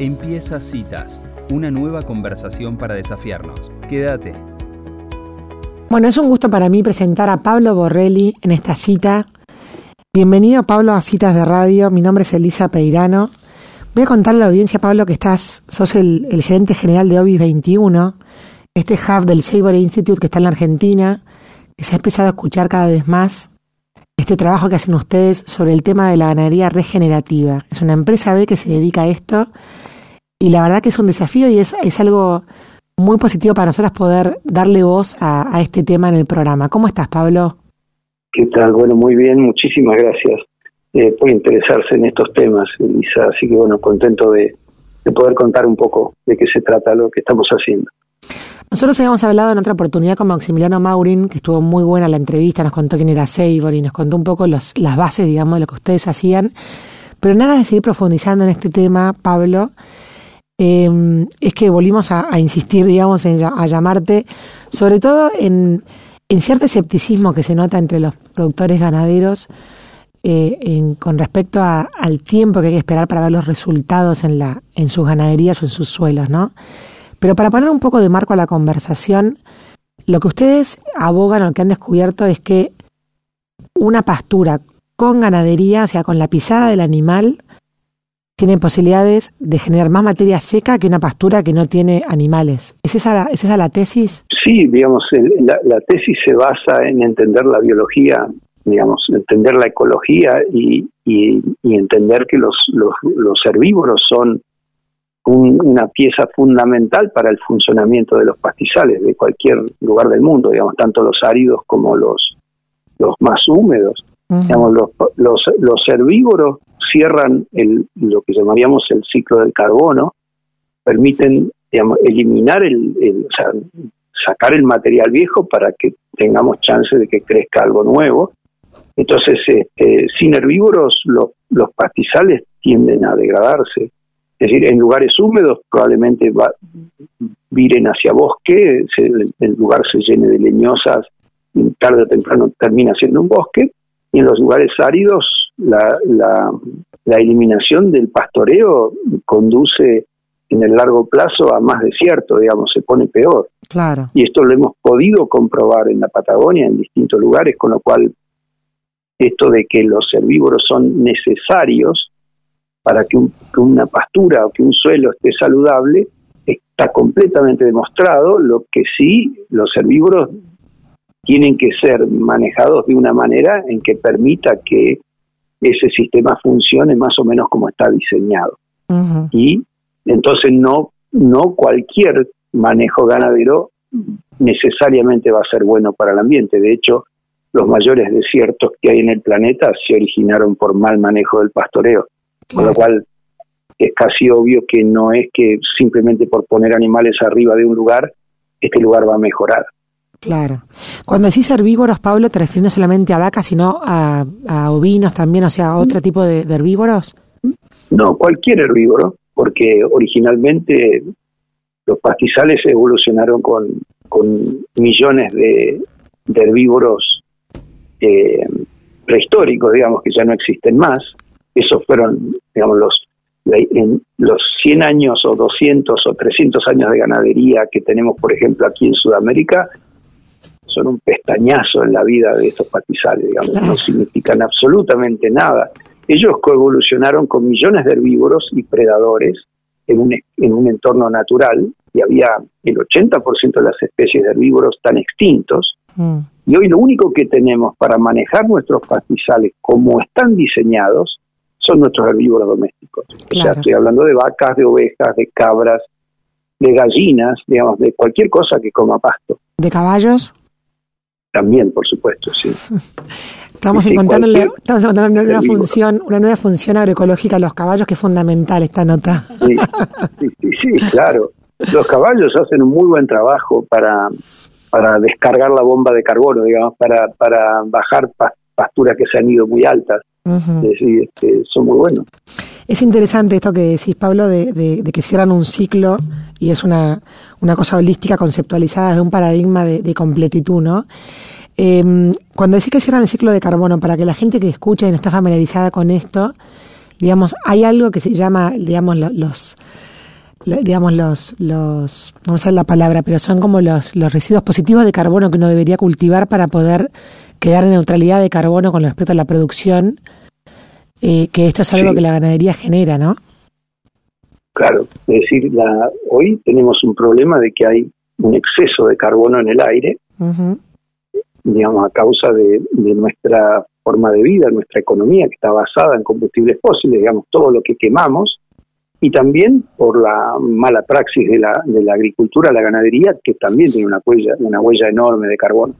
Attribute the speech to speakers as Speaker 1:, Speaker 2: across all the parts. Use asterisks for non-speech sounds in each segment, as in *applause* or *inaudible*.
Speaker 1: Empieza Citas, una nueva conversación para desafiarnos. Quédate.
Speaker 2: Bueno, es un gusto para mí presentar a Pablo Borrelli en esta cita. Bienvenido Pablo a Citas de Radio, mi nombre es Elisa Peirano. Voy a contarle a la audiencia, Pablo, que estás, sos el, gerente general de OBIS 21, este hub del Saber Institute que está en la Argentina, que se ha empezado a escuchar cada vez más este trabajo que hacen ustedes sobre el tema de la ganadería regenerativa. Es una empresa B que se dedica a esto y la verdad que es un desafío y es, es algo muy positivo para nosotros poder darle voz a, este tema en el programa. ¿Cómo estás, Pablo?
Speaker 3: ¿Qué tal? Bueno, muy bien, muchísimas gracias eh, por interesarse en estos temas, Elisa. Así que, bueno, contento de, de poder contar un poco de qué se trata lo que estamos haciendo.
Speaker 2: Nosotros habíamos hablado en otra oportunidad con Maximiliano Maurin, que estuvo muy buena la entrevista, nos contó quién era Seibor y nos contó un poco las bases, digamos, de lo que ustedes hacían. Pero nada de seguir profundizando en este tema, Pablo, eh, es que volvimos a, insistir, digamos, en, a llamarte, sobre todo en, cierto escepticismo que se nota entre los productores ganaderos eh, con respecto al tiempo que hay que esperar para ver los resultados en, la, en sus ganaderías o en sus suelos, ¿no? Pero para poner un poco de marco a la conversación, lo que ustedes abogan o lo que han descubierto es que una pastura con ganadería, o sea, con la pisada del animal, tienen posibilidades de generar más materia seca que una pastura que no tiene animales. ¿Es esa, ¿es esa la tesis?
Speaker 3: Sí, digamos, la, tesis se basa en entender la biología, digamos, entender la ecología y, y, entender que los, los, los herbívoros son una pieza fundamental para el funcionamiento de los pastizales de cualquier lugar del mundo, digamos, tanto los áridos como los, los más húmedos. Digamos, los, los, los herbívoros cierran el, lo que llamaríamos el ciclo del carbono, permiten eliminar el, o sea, sacar el material viejo para que tengamos chance de que crezca algo nuevo. Entonces, este, sin herbívoros, los, los pastizales tienden a degradarse. Es decir, en lugares húmedos probablemente va, viren hacia bosque, el lugar se llene de leñosas y tarde o temprano termina siendo un bosque, y en los lugares áridos la, la, eliminación del pastoreo conduce en el largo plazo a más desierto, digamos, se pone peor.
Speaker 2: Claro.
Speaker 3: Y esto lo hemos podido comprobar en la Patagonia, en distintos lugares, con lo cual esto de que los herbívoros son necesarios para que, que una pastura o que un suelo esté saludable, está completamente demostrado, lo que sí los herbívoros tienen que ser manejados de una manera en que permita que ese sistema funcione más o menos como está diseñado. Y entonces no, no cualquier manejo ganadero necesariamente va a ser bueno para el ambiente. De hecho, los mayores desiertos que hay en el planeta se originaron por mal manejo del pastoreo. Con lo cual es casi obvio que no es que simplemente por poner animales arriba de un lugar, este lugar va a mejorar.
Speaker 2: Claro. Cuando decís herbívoros, Pablo, ¿te refieres no solamente a vacas, sino a, ovinos también, o sea, a otro tipo de, herbívoros?
Speaker 3: No, cualquier herbívoro, porque originalmente los pastizales evolucionaron con, con millones de, herbívoros eh, prehistóricos, digamos, que ya no existen más. Esos fueron, digamos, los, en los 100 años o 200 o 300 años de ganadería que tenemos, por ejemplo, aquí en Sudamérica, son un pestañazo en la vida de estos pastizales, digamos, no significan absolutamente nada. Ellos coevolucionaron con millones de herbívoros y predadores en un, en un entorno natural y había el 80% de las especies de herbívoros tan extintos. Mm. Y hoy lo único que tenemos para manejar nuestros pastizales como están diseñados son nuestros herbívoros domésticos. O sea, estoy hablando de vacas, de ovejas, de cabras, de gallinas, digamos, de cualquier cosa que coma pasto.
Speaker 2: ¿De caballos?
Speaker 3: También, por supuesto, sí. *laughs*
Speaker 2: Estamos encontrando, estamos encontrando una, nueva función, una nueva función agroecológica a los caballos que es fundamental esta nota. *laughs*
Speaker 3: Sí, sí, sí, claro. Los caballos hacen un muy buen trabajo para, para descargar la bomba de carbono, digamos, para, para bajar pasturas que se han ido muy altas. es decir, este, son muy buenos.
Speaker 2: Es interesante esto que decís, Pablo, de, de, que cierran un ciclo y es una, una cosa holística conceptualizada desde un paradigma de, completitud, ¿no? Em, cuando decís que cierran el ciclo de carbono, para que la gente que escucha y no está familiarizada con esto, digamos, hay algo que se llama, digamos, los, digamos, los, los, no sé la palabra, pero son como los, los residuos positivos de carbono que uno debería cultivar para poder quedar en neutralidad de carbono con respecto a la producción, eh, que esto es algo que la ganadería genera, ¿no?
Speaker 3: Claro, es decir, la, hoy tenemos un problema de que hay un exceso de carbono en el aire, digamos, a causa de, de, nuestra forma de vida, nuestra economía, que está basada en combustibles fósiles, digamos, todo lo que quemamos, y también por la mala praxis de la, de la agricultura, la ganadería, que también tiene una huella, una huella enorme de carbono.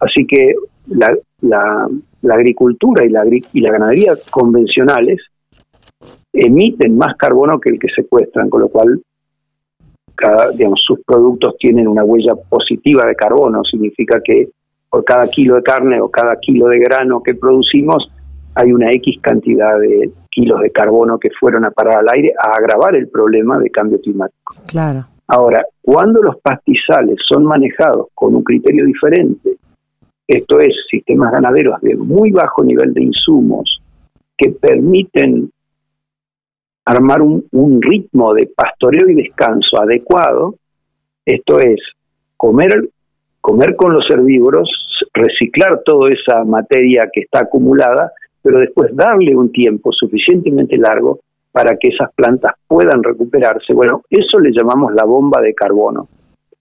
Speaker 3: Así que la, la, agricultura y la, y la ganadería convencionales emiten más carbono que el que secuestran, con lo cual cada, digamos, sus productos tienen una huella positiva de carbono, significa que por cada kilo de carne o cada kilo de grano que producimos hay una X cantidad de kilos de carbono que fueron a parar al aire a agravar el problema de cambio climático.
Speaker 2: Claro.
Speaker 3: Ahora, cuando los pastizales son manejados con un criterio diferente, esto es, sistemas ganaderos de muy bajo nivel de insumos que permiten armar un, ritmo de pastoreo y descanso adecuado, esto es, comer, comer con los herbívoros, reciclar toda esa materia que está acumulada, pero después darle un tiempo suficientemente largo para que esas plantas puedan recuperarse. Bueno, eso le llamamos la bomba de carbono.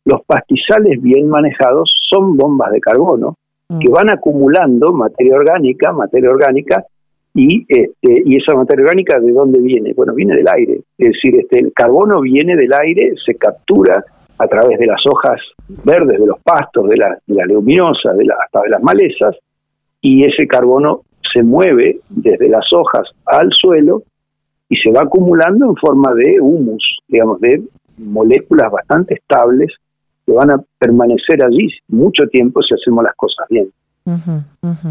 Speaker 3: Los pastizales bien manejados son bombas de carbono que mm. van acumulando materia orgánica, materia orgánica, y, este, y esa materia orgánica de dónde viene? Bueno, viene del aire. Es decir, este, el carbono viene del aire, se captura a través de las hojas verdes, de los pastos, de la, de la leguminosa, de la, hasta de las malezas, y ese carbono se mueve desde las hojas al suelo y se va acumulando en forma de humus, digamos, de moléculas bastante estables que van a permanecer allí mucho tiempo si hacemos las cosas bien.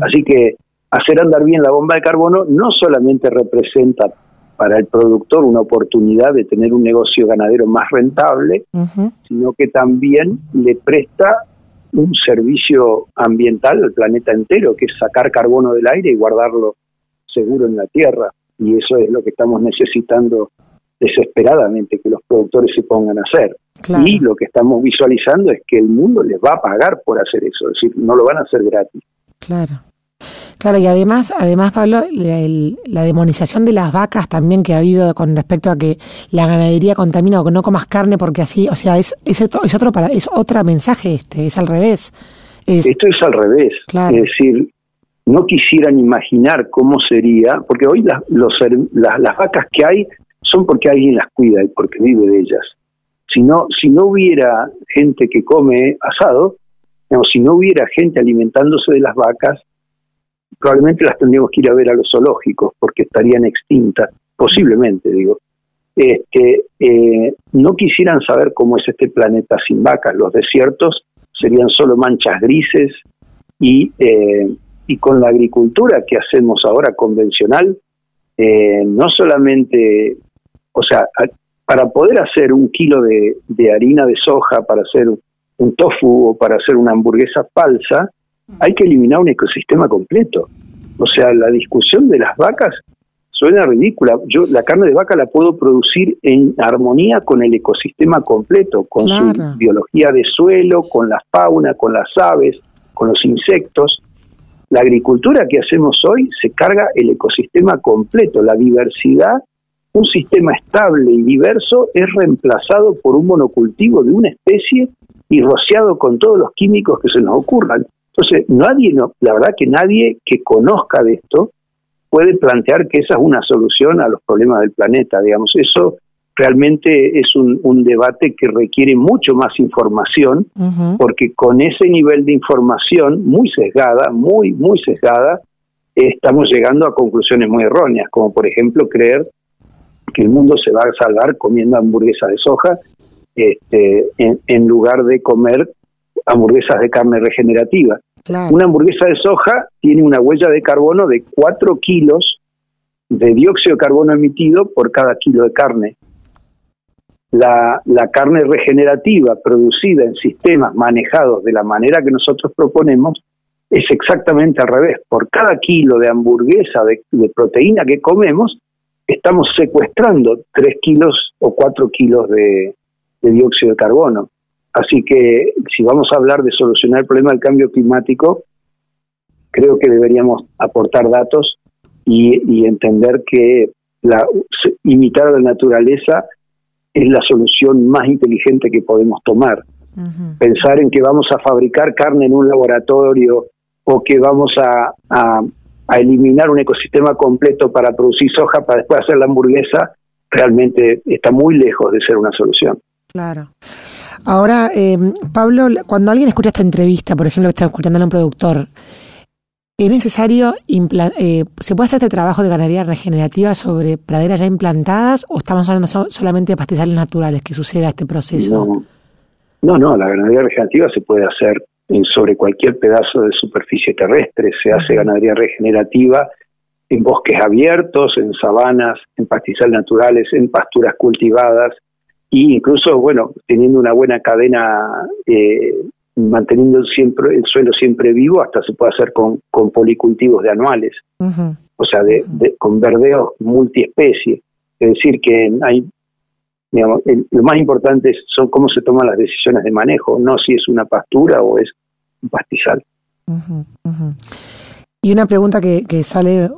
Speaker 3: Así que hacer andar bien la bomba de carbono no solamente representa para el productor una oportunidad de tener un negocio ganadero más rentable, sino que también le presta un servicio ambiental al planeta entero, que es sacar carbono del aire y guardarlo seguro en la tierra. Y eso es lo que estamos necesitando desesperadamente que los productores se pongan a hacer. Y lo que estamos visualizando es que el mundo les va a pagar por hacer eso, es decir, no lo van a hacer gratis.
Speaker 2: Claro. Claro, y además, además Pablo, la, demonización de las vacas también que ha habido con respecto a que la ganadería contamina o que no comas carne porque así, o sea, es es otro para es otro mensaje este, es al revés.
Speaker 3: Esto es al revés, es decir, no quisieran imaginar cómo sería, porque hoy las, los, las, las vacas que hay son porque alguien las cuida y porque vive de ellas. Si no, si no hubiera gente que come asado, digamos, si no hubiera gente alimentándose de las vacas, probablemente las tendríamos que ir a ver a los zoológicos porque estarían extintas, posiblemente digo. Este, eh, no quisieran saber cómo es este planeta sin vacas. Los desiertos serían solo manchas grises y, eh, y con la agricultura que hacemos ahora convencional, eh, no solamente, o sea, para poder hacer un kilo de, de harina de soja, para hacer un tofu o para hacer una hamburguesa falsa, hay que eliminar un ecosistema completo. O sea, la discusión de las vacas suena ridícula. Yo la carne de vaca la puedo producir en armonía con el ecosistema completo, con su biología de suelo, con la fauna, con las aves, con los insectos. La agricultura que hacemos hoy se carga el ecosistema completo, la diversidad. Un sistema estable y diverso es reemplazado por un monocultivo de una especie y rociado con todos los químicos que se nos ocurran. Entonces, nadie, no, la verdad que nadie que conozca de esto puede plantear que esa es una solución a los problemas del planeta, digamos, eso realmente es un, un debate que requiere mucho más información, porque con ese nivel de información muy sesgada, muy, muy sesgada, estamos llegando a conclusiones muy erróneas, como por ejemplo creer que el mundo se va a salvar comiendo hamburguesas de soja este, en, en lugar de comer hamburguesas de carne regenerativa. Una hamburguesa de soja tiene una huella de carbono de 4 kilos de dióxido de carbono emitido por cada kilo de carne. La, la, carne regenerativa producida en sistemas manejados de la manera que nosotros proponemos es exactamente al revés. Por cada kilo de hamburguesa de, de proteína que comemos, estamos secuestrando 3 kilos o 4 kilos de, dióxido de carbono. Así que si vamos a hablar de solucionar el problema del cambio climático, creo que deberíamos aportar datos y, entender que la, imitar a la naturaleza es la solución más inteligente que podemos tomar. Pensar en que vamos a fabricar carne en un laboratorio o que vamos a, a eliminar un ecosistema completo para producir soja para después hacer la hamburguesa, realmente está muy lejos de ser una solución.
Speaker 2: Claro. Ahora, eh, Pablo, cuando alguien escucha esta entrevista, por ejemplo, que está escuchando a un productor, ¿es necesario, eh, se puede hacer este trabajo de ganadería regenerativa sobre praderas ya implantadas o estamos hablando solamente de pastizales naturales que suceda este proceso?
Speaker 3: No, no, no la ganadería regenerativa se puede hacer sobre cualquier pedazo de superficie terrestre. Se hace ganadería regenerativa en bosques abiertos, en sabanas, en pastizales naturales, en pasturas cultivadas e incluso, bueno, teniendo una buena cadena, eh, manteniendo siempre el suelo siempre vivo, hasta se puede hacer con, con policultivos de anuales, o sea, de, con verdeos multiespecie. Es decir, que hay Digamos, lo más importante son cómo se toman las decisiones de manejo, no si es una pastura o es un pastizal.
Speaker 2: Y una pregunta que, que, sale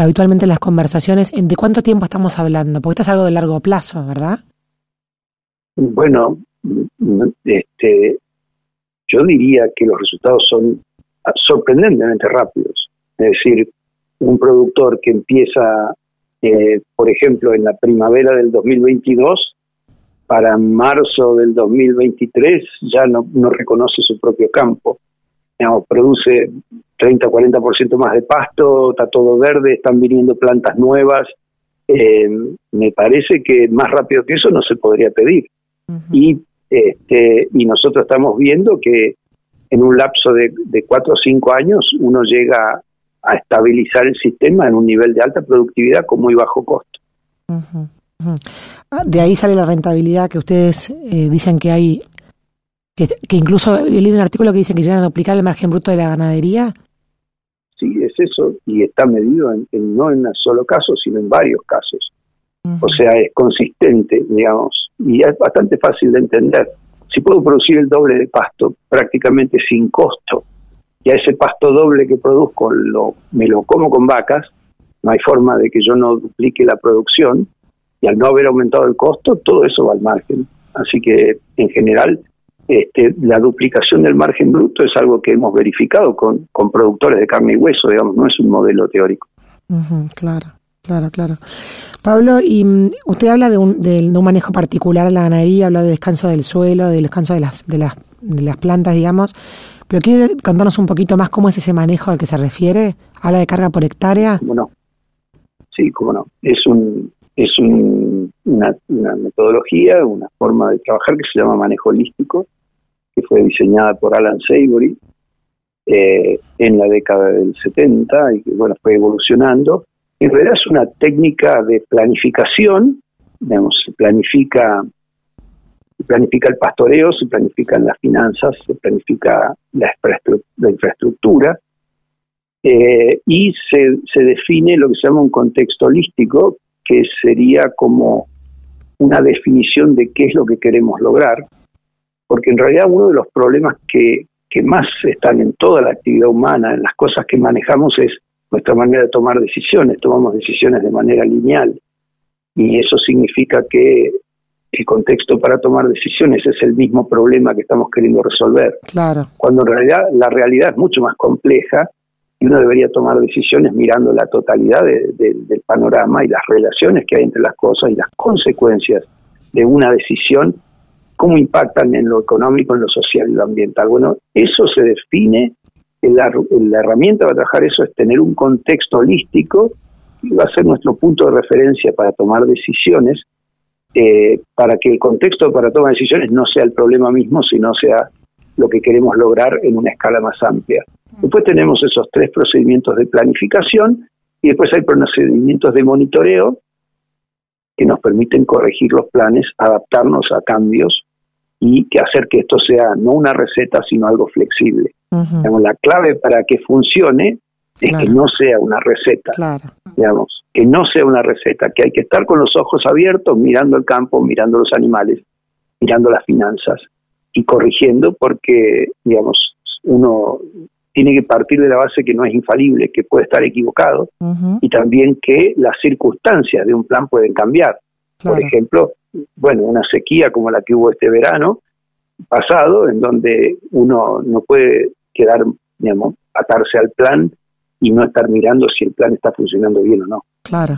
Speaker 2: habitualmente en las conversaciones, ¿de cuánto tiempo estamos hablando? Porque esto es algo de largo plazo, ¿verdad?
Speaker 3: Bueno, este, yo diría que los resultados son sorprendentemente rápidos. Es decir, un productor que empieza, eh, por ejemplo, en la primavera del 2022, para marzo del 2023 ya no, no reconoce su propio campo produce 30, 40% más de pasto, está todo verde, están viniendo plantas nuevas. Eh, me parece que más rápido que eso no se podría pedir. Y este, y nosotros estamos viendo que en un lapso de, de cuatro o cinco años uno llega a estabilizar el sistema en un nivel de alta productividad con muy bajo costo.
Speaker 2: Ah, de ahí sale la rentabilidad que ustedes eh, dicen que hay que, incluso he leído un artículo que dice que llegan a duplicar el margen bruto de la ganadería.
Speaker 3: Sí, es eso, y está medido en, no en un solo caso, sino en varios casos. O sea, es consistente, digamos, y es bastante fácil de entender. Si puedo producir el doble de pasto prácticamente sin costo, y a ese pasto doble que produzco lo, me lo como con vacas, no hay forma de que yo no duplique la producción, y al no haber aumentado el costo, todo eso va al margen. Así que, en general, este, la duplicación del margen bruto es algo que hemos verificado con, con productores de carne y hueso, digamos, no es un modelo teórico.
Speaker 2: claro, claro, claro. Pablo, y mm, usted habla de un, de, un manejo particular de la ganadería, habla de descanso del suelo, del descanso de las, de las, de las plantas, digamos, pero quiere contarnos un poquito más cómo es ese manejo al que se refiere, habla de carga por hectárea.
Speaker 3: ¿Cómo no? Sí, cómo no. Es un, es una, metodología, una forma de trabajar que se llama manejo holístico, que fue diseñada por Alan Savory eh, en la década del 70 y que bueno fue evolucionando. En realidad es una técnica de planificación, digamos, se planifica, se planifica el pastoreo, se planifican las finanzas, se planifica la, infraestructura, eh, y se, se define lo que se llama un contexto holístico, que sería como una definición de qué es lo que queremos lograr, porque en realidad uno de los problemas que, que más están en toda la actividad humana, en las cosas que manejamos, es nuestra manera de tomar decisiones, tomamos decisiones de manera lineal, y eso significa que el contexto para tomar decisiones es el mismo problema que estamos queriendo resolver.
Speaker 2: Claro.
Speaker 3: Cuando en realidad la realidad es mucho más compleja y uno debería tomar decisiones mirando la totalidad del panorama y las relaciones que hay entre las cosas y las consecuencias de una decisión, cómo impactan en lo económico, en lo social y lo ambiental. Bueno, eso se define, la, la herramienta para trabajar eso es tener un contexto holístico y va a ser nuestro punto de referencia para tomar decisiones, eh, para que el contexto para tomar decisiones no sea el problema mismo, sino sea lo que queremos lograr en una escala más amplia. Después tenemos esos tres procedimientos de planificación y después hay procedimientos de monitoreo que nos permiten corregir los planes, adaptarnos a cambios y que hacer que esto sea no una receta, sino algo flexible. la clave para que funcione es que no sea una receta. Digamos, que no sea una receta, que hay que estar con los ojos abiertos, mirando el campo, mirando los animales, mirando las finanzas y corrigiendo porque, digamos, uno tiene que partir de la base que no es infalible, que puede estar equivocado y también que las circunstancias de un plan pueden cambiar. Por ejemplo, bueno, una sequía como la que hubo este verano pasado, en donde uno no puede quedar, digamos, atarse al plan y no estar mirando si el plan está funcionando bien o no.
Speaker 2: Claro.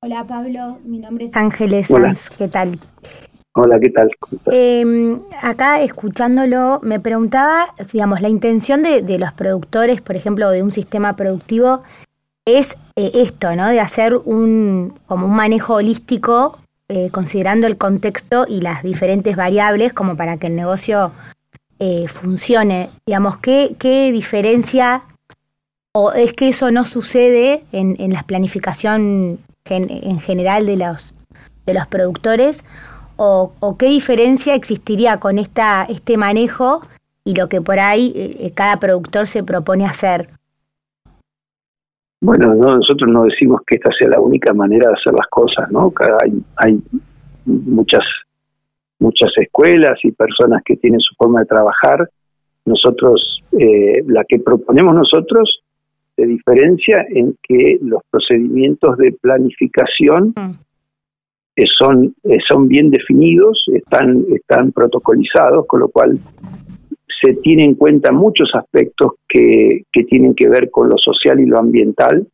Speaker 4: Hola Pablo, mi nombre es Ángeles Sanz, ¿qué tal?
Speaker 3: Hola, ¿qué tal?
Speaker 4: Eh, acá escuchándolo, me preguntaba, digamos, la intención de, de, los productores, por ejemplo, de un sistema productivo, es eh, esto, ¿no? De hacer un, como un manejo holístico, eh, considerando el contexto y las diferentes variables, como para que el negocio eh, funcione. Digamos, ¿qué, ¿qué diferencia o es que eso no sucede en, en la planificación en general de los, de los productores? O, qué diferencia existiría con esta, este manejo y lo que por ahí eh, cada productor se propone hacer?
Speaker 3: Bueno, nosotros no decimos que esta sea la única manera de hacer las cosas, ¿no? Hay, hay muchas muchas escuelas y personas que tienen su forma de trabajar. Nosotros, eh, la que proponemos nosotros, se diferencia en que los procedimientos de planificación mm. Son, eh, son bien definidos, están, están protocolizados, con lo cual se tienen en cuenta muchos aspectos que, que tienen que ver con lo social y lo ambiental,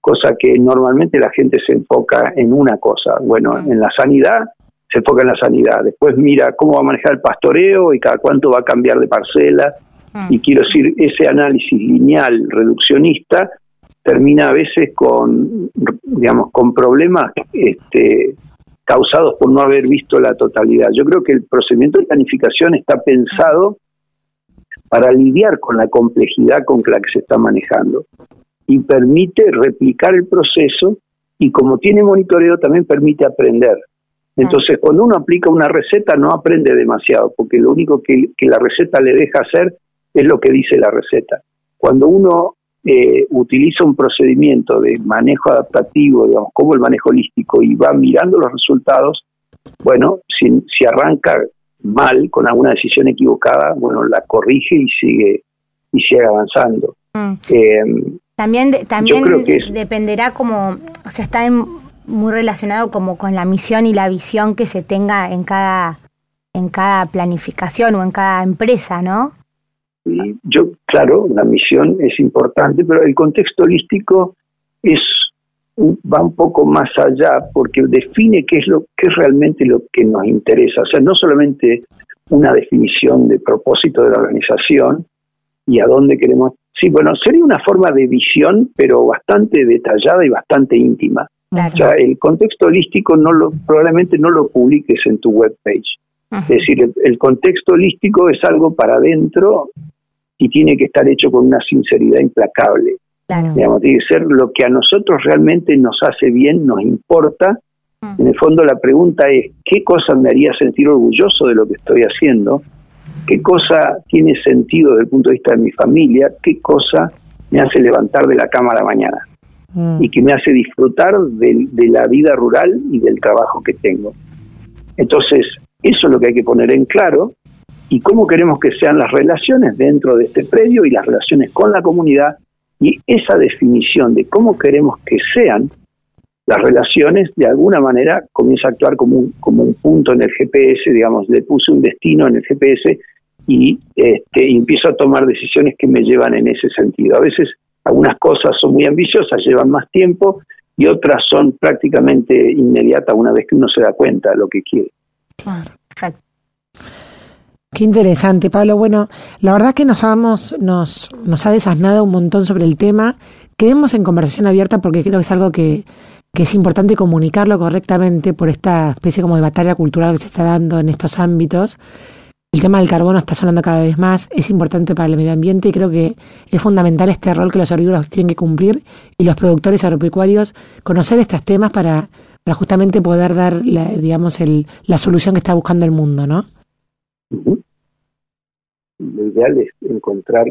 Speaker 3: cosa que normalmente la gente se enfoca en una cosa. Bueno, en la sanidad se enfoca en la sanidad, después mira cómo va a manejar el pastoreo y cada cuánto va a cambiar de parcela. Y quiero decir, ese análisis lineal, reduccionista, termina a veces con, digamos, con problemas este, causados por no haber visto la totalidad. Yo creo que el procedimiento de planificación está pensado para lidiar con la complejidad con la que se está manejando y permite replicar el proceso y como tiene monitoreo también permite aprender. Entonces, cuando uno aplica una receta no aprende demasiado, porque lo único que, que la receta le deja hacer es lo que dice la receta. Cuando uno eh, utiliza un procedimiento de manejo adaptativo, digamos, como el manejo holístico, y va mirando los resultados, bueno, si, si arranca mal, con alguna decisión equivocada, bueno, la corrige y sigue, y sigue avanzando.
Speaker 4: Mm. Eh, también también dependerá como, o sea, está muy relacionado como con la misión y la visión que se tenga en cada en cada planificación o en cada empresa, ¿no?
Speaker 3: yo, claro, la misión es importante, pero el contexto holístico es va un poco más allá porque define qué es lo que es realmente lo que nos interesa, o sea, no solamente una definición de propósito de la organización y a dónde queremos. Sí, bueno, sería una forma de visión, pero bastante detallada y bastante íntima. O sea, el contexto holístico no lo, probablemente no lo publiques en tu webpage. Es decir, el, el, contexto holístico es algo para adentro y tiene que estar hecho con una sinceridad implacable. Digamos, tiene que ser lo que a nosotros realmente nos hace bien, nos importa. Mm. En el fondo la pregunta es, ¿qué cosa me haría sentir orgulloso de lo que estoy haciendo? ¿Qué cosa tiene sentido desde el punto de vista de mi familia? ¿Qué cosa me hace levantar de la cama a la mañana? Mm. Y que me hace disfrutar de, de la vida rural y del trabajo que tengo. Entonces, eso es lo que hay que poner en claro y cómo queremos que sean las relaciones dentro de este predio y las relaciones con la comunidad y esa definición de cómo queremos que sean las relaciones de alguna manera comienza a actuar como un, como un punto en el GPS, digamos, le puse un destino en el GPS y este, empiezo a tomar decisiones que me llevan en ese sentido. A veces algunas cosas son muy ambiciosas, llevan más tiempo y otras son prácticamente inmediatas una vez que uno se da cuenta de lo que quiere.
Speaker 2: Qué interesante, Pablo. Bueno, la verdad que nos, nos, nos ha desasnado un montón sobre el tema. Quedemos en conversación abierta porque creo que es algo que, que es importante comunicarlo correctamente por esta especie como de batalla cultural que se está dando en estos ámbitos. El tema del carbono está sonando cada vez más, es importante para el medio ambiente y creo que es fundamental este rol que los herbívoros tienen que cumplir y los productores agropecuarios conocer estos temas para, para justamente poder dar, la, digamos, el, la solución que está buscando el mundo, ¿no?
Speaker 3: Lo ideal es encontrar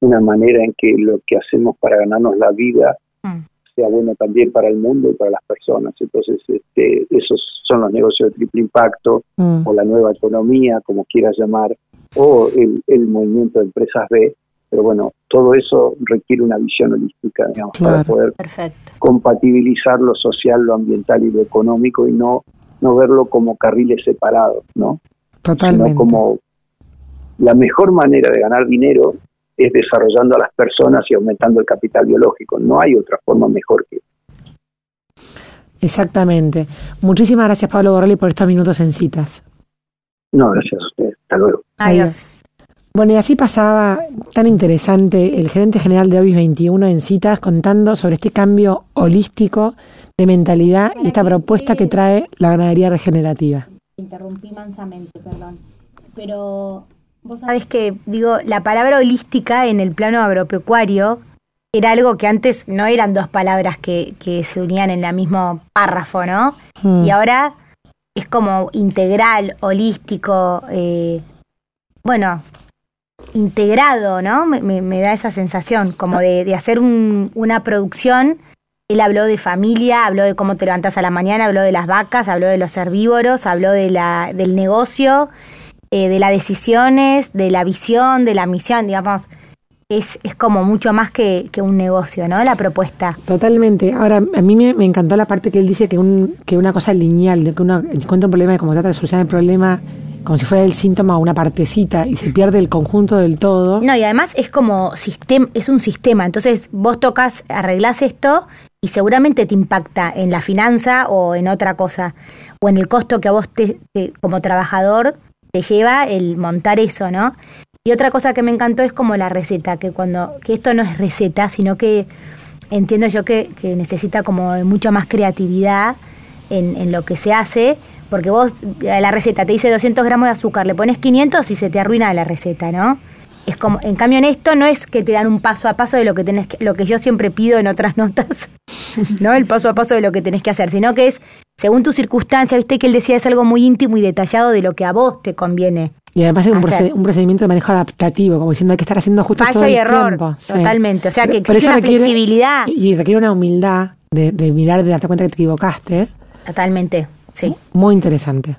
Speaker 3: una manera en que lo que hacemos para ganarnos la vida mm. sea bueno también para el mundo y para las personas. Entonces, este, esos son los negocios de triple impacto
Speaker 2: Mm.
Speaker 3: o la nueva economía, como quieras llamar, o el, el movimiento de empresas B. Pero bueno, todo eso requiere una visión holística, digamos, para poder
Speaker 4: Perfecto.
Speaker 3: compatibilizar lo social, lo ambiental y lo económico y no no verlo como carriles separados, ¿no?
Speaker 2: Totalmente.
Speaker 3: Sino como la mejor manera de ganar dinero es desarrollando a las personas y aumentando el capital biológico. No hay otra forma mejor que
Speaker 2: Exactamente. Muchísimas gracias, Pablo Borrelli, por estos minutos en citas.
Speaker 3: No, gracias a ustedes. Hasta luego.
Speaker 4: Adiós.
Speaker 2: Bueno, y así pasaba tan interesante el gerente general de Obis 21 en citas contando sobre este cambio holístico de mentalidad y esta propuesta que trae la ganadería regenerativa.
Speaker 4: interrumpí mansamente, perdón. Pero vos sabés que, digo, la palabra holística en el plano agropecuario era algo que antes no eran dos palabras que, que se unían en el mismo párrafo, ¿no?
Speaker 2: Mm.
Speaker 4: Y ahora es como integral, holístico, eh, bueno, integrado, ¿no? Me, me- me da esa sensación, como de, de hacer un- una producción. Él habló de familia, habló de cómo te levantas a la mañana, habló de las vacas, habló de los herbívoros, habló de la, del negocio, eh, de las decisiones, de la visión, de la misión, digamos. Es, es como mucho más que, que un negocio, ¿no? La propuesta.
Speaker 2: Totalmente. Ahora, a mí me, me encantó la parte que él dice que, un, que una cosa lineal, de que uno encuentra un problema y como trata de solucionar el problema como si fuera el síntoma o una partecita y se pierde el conjunto del todo.
Speaker 4: No, y además es como sistema, es un sistema. Entonces vos tocas, arreglás esto y seguramente te impacta en la finanza o en otra cosa. O en el costo que a vos te, te- como trabajador te lleva el montar eso, ¿no? Y otra cosa que me encantó es como la receta, que cuando, que esto no es receta, sino que entiendo yo que, que necesita como mucha más creatividad en, en lo que se hace, porque vos, eh, la receta te dice 200 gramos de azúcar, le pones 500 y se te arruina la receta, ¿no? Es como, en cambio en esto no es que te dan un paso a paso de lo que tenés que, lo que yo siempre pido en otras *laughs* notas, ¿no? El paso a paso de lo que tenés que hacer, sino que es según tu circunstancia, viste que él decía es algo muy íntimo y detallado de lo que a vos te conviene.
Speaker 2: Y además es un,
Speaker 4: hacer.
Speaker 2: proced- un procedimiento de manejo adaptativo, como diciendo hay que estar haciendo justo
Speaker 4: Fallo
Speaker 2: todo el
Speaker 4: y error,
Speaker 2: tiempo. Sí.
Speaker 4: totalmente. O sea, que exige una flexibilidad.
Speaker 2: Y requiere una humildad de, de mirar, de darte cuenta que te equivocaste.
Speaker 4: Totalmente, sí.
Speaker 2: Muy interesante.